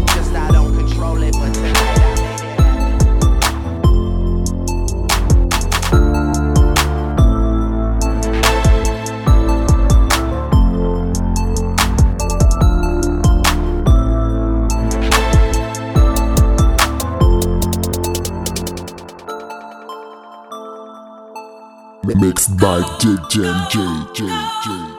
Mixed by DJ J J J.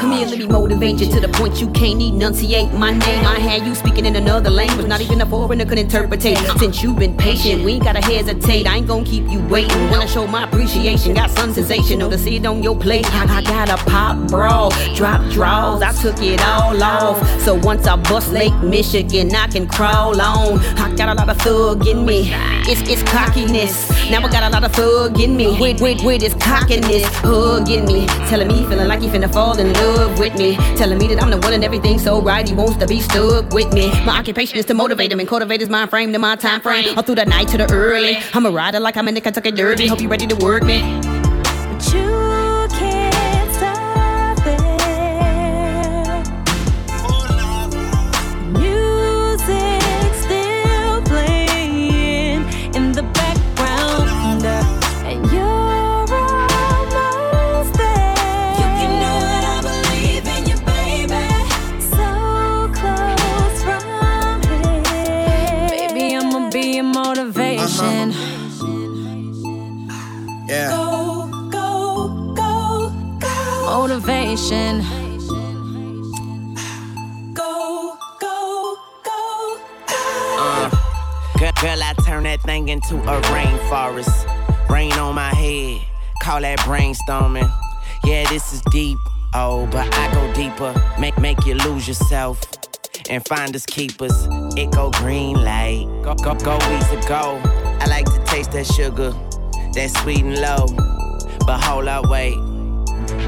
Come here, let me motivate you to the point you can't enunciate my name. I had you speaking in another language, not even a foreigner could interpretate. Since you've been patient, we ain't gotta hesitate. I ain't gonna keep you waiting. Wanna show my appreciation, got some sensational to see it on your plate. I, I got a pop bra, drop draws, I took it all off. So once I bust Lake Michigan, I can crawl on. I got a lot of thug in me, it's it's cockiness. Now I got a lot of thug in me, with with with this cockiness, hugging me, telling me feeling like he finna fall in love with me, telling me that I'm the one and everything so right. He wants to be stuck with me. My occupation is to motivate him and cultivate his mind frame to my time frame, all through the night to the early. I'm a rider like I'm in the Kentucky Derby. Hope you ready to work me. Motivation. Go, go, go, Uh, girl, girl, I turn that thing into a rainforest. Rain on my head, call that brainstorming. Yeah, this is deep. Oh, but I go deeper. Make make you lose yourself and find us keepers. It go green light, go go go easy go. I like to taste that sugar, that sweet and low. But hold up, wait.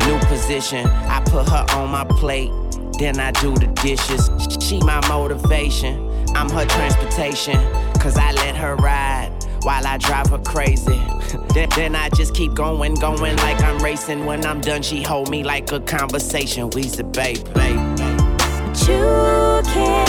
New position, I put her on my plate. Then I do the dishes. She my motivation. I'm her transportation. Cause I let her ride while I drive her crazy. <laughs> then, then I just keep going, going like I'm racing. When I'm done, she hold me like a conversation. We's the babe, babe. But you can't